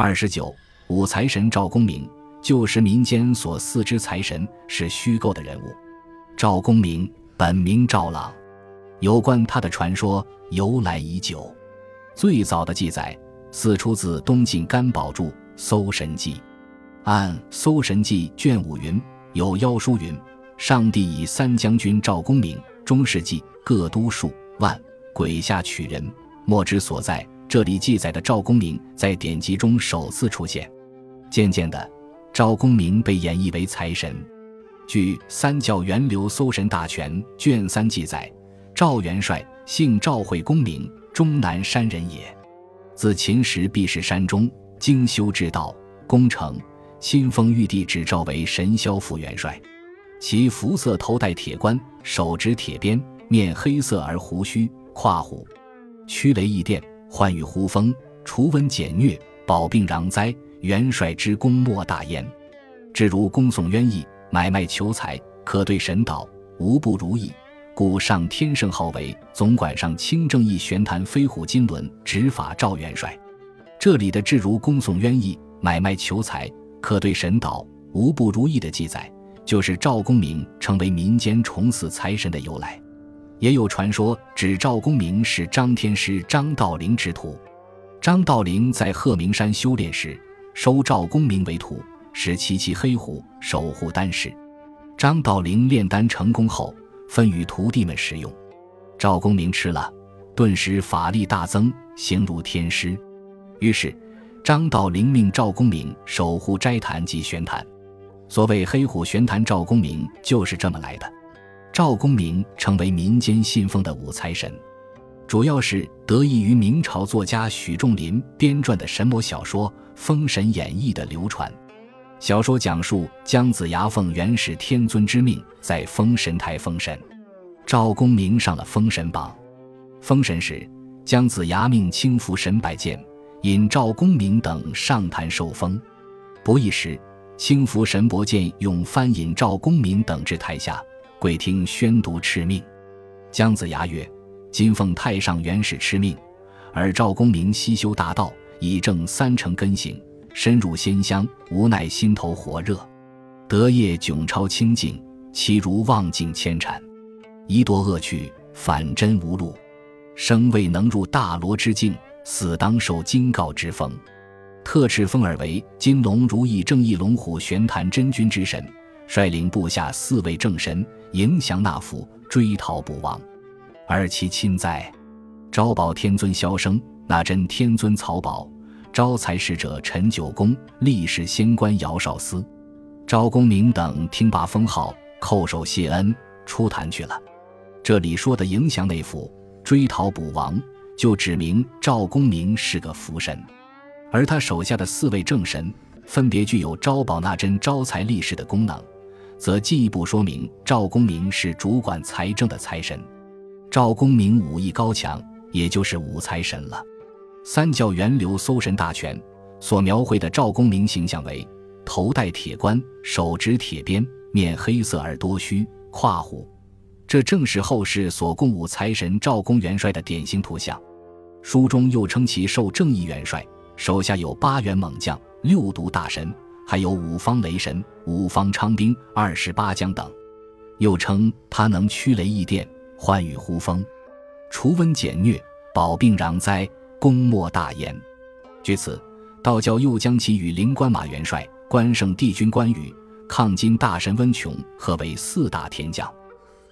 二十九，武财神赵公明，旧时民间所祀之财神是虚构的人物。赵公明本名赵朗，有关他的传说由来已久。最早的记载似出自东晋干宝著《搜神记》，按《搜神记》卷五云，有妖书云：上帝以三将军赵公明、中世纪各都数万鬼下取人，莫之所在。这里记载的赵公明在典籍中首次出现。渐渐的，赵公明被演绎为财神。据《三教源流搜神大全》卷三记载，赵元帅姓赵，会公明，终南山人也。自秦时避世山中，精修之道，功成。新封玉帝，指赵为神霄副元帅。其服色头戴铁冠，手执铁鞭，面黑色而胡须，跨虎，驱雷役电。患与呼风，除瘟减疟，保病攘灾。元帅之功莫大焉。至如恭送冤役，买卖求财，可对神导，无不如意。故上天圣号为总管上清正义玄坛飞虎金轮执法赵元帅。这里的至如恭送冤役，买卖求财，可对神导，无不如意的记载，就是赵公明成为民间崇祀财神的由来。也有传说指赵公明是张天师张道陵之徒。张道陵在鹤鸣山修炼时，收赵公明为徒，使其骑黑虎守护丹室。张道陵炼丹成功后，分与徒弟们食用。赵公明吃了，顿时法力大增，形如天师。于是，张道陵命赵公明守护斋坛及玄坛。所谓黑虎玄坛，赵公明就是这么来的。赵公明成为民间信奉的武财神，主要是得益于明朝作家许仲林编撰的神魔小说《封神演义》的流传。小说讲述姜子牙奉元始天尊之命，在封神台封神，赵公明上了封神榜。封神时，姜子牙命轻浮神拜见，引赵公明等上坛受封。不一时，轻浮神伯见用翻引赵公明等至台下。跪听宣读敕命，姜子牙曰：“今奉太上元始敕命，而赵公明西修大道，以正三成根行，深入仙乡，无奈心头火热，德业迥超清净，其如望境千禅，一堕恶趣，反真无路，生未能入大罗之境，死当受金告之封，特敕封尔为金龙如意正义龙虎玄坛真君之神。”率领部下四位正神迎降那府，追逃捕亡。而其亲在，招宝天尊萧生，那真天尊曹宝，招财使者陈九公，历史仙官姚少司，赵公明等听罢封号，叩首谢恩，出坛去了。这里说的迎降那府，追逃捕亡，就指明赵公明是个福神，而他手下的四位正神，分别具有招宝那真招财立世的功能。则进一步说明赵公明是主管财政的财神，赵公明武艺高强，也就是武财神了。三教源流搜神大全所描绘的赵公明形象为头戴铁冠，手执铁鞭，面黑色而多须，跨虎，这正是后世所供武财神赵公元帅的典型图像。书中又称其受正义元帅，手下有八员猛将，六毒大神。还有五方雷神、五方昌兵、二十八将等，又称他能驱雷役电、唤雨呼风、除瘟减疟、保病攘灾、功莫大焉。据此，道教又将其与灵官马元帅、关圣帝君关羽、抗金大神温琼合为四大天将。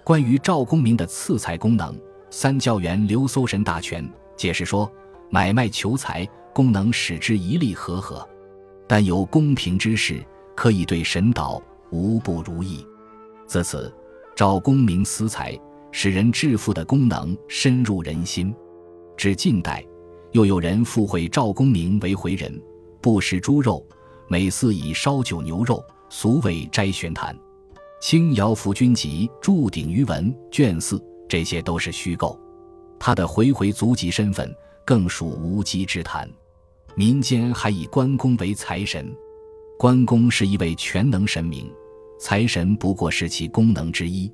关于赵公明的赐财功能，《三教源流搜神大全》解释说：买卖求财功能使之一力和合。但有公平之事，可以对神导，无不如意。自此，赵公明私财，使人致富的功能深入人心。至近代，又有人附会赵公明为回人，不食猪肉，每祀以烧酒牛肉，俗谓斋玄坛。《清瑶福君集》注鼎于文卷四，这些都是虚构。他的回回足迹身份，更属无稽之谈。民间还以关公为财神，关公是一位全能神明，财神不过是其功能之一。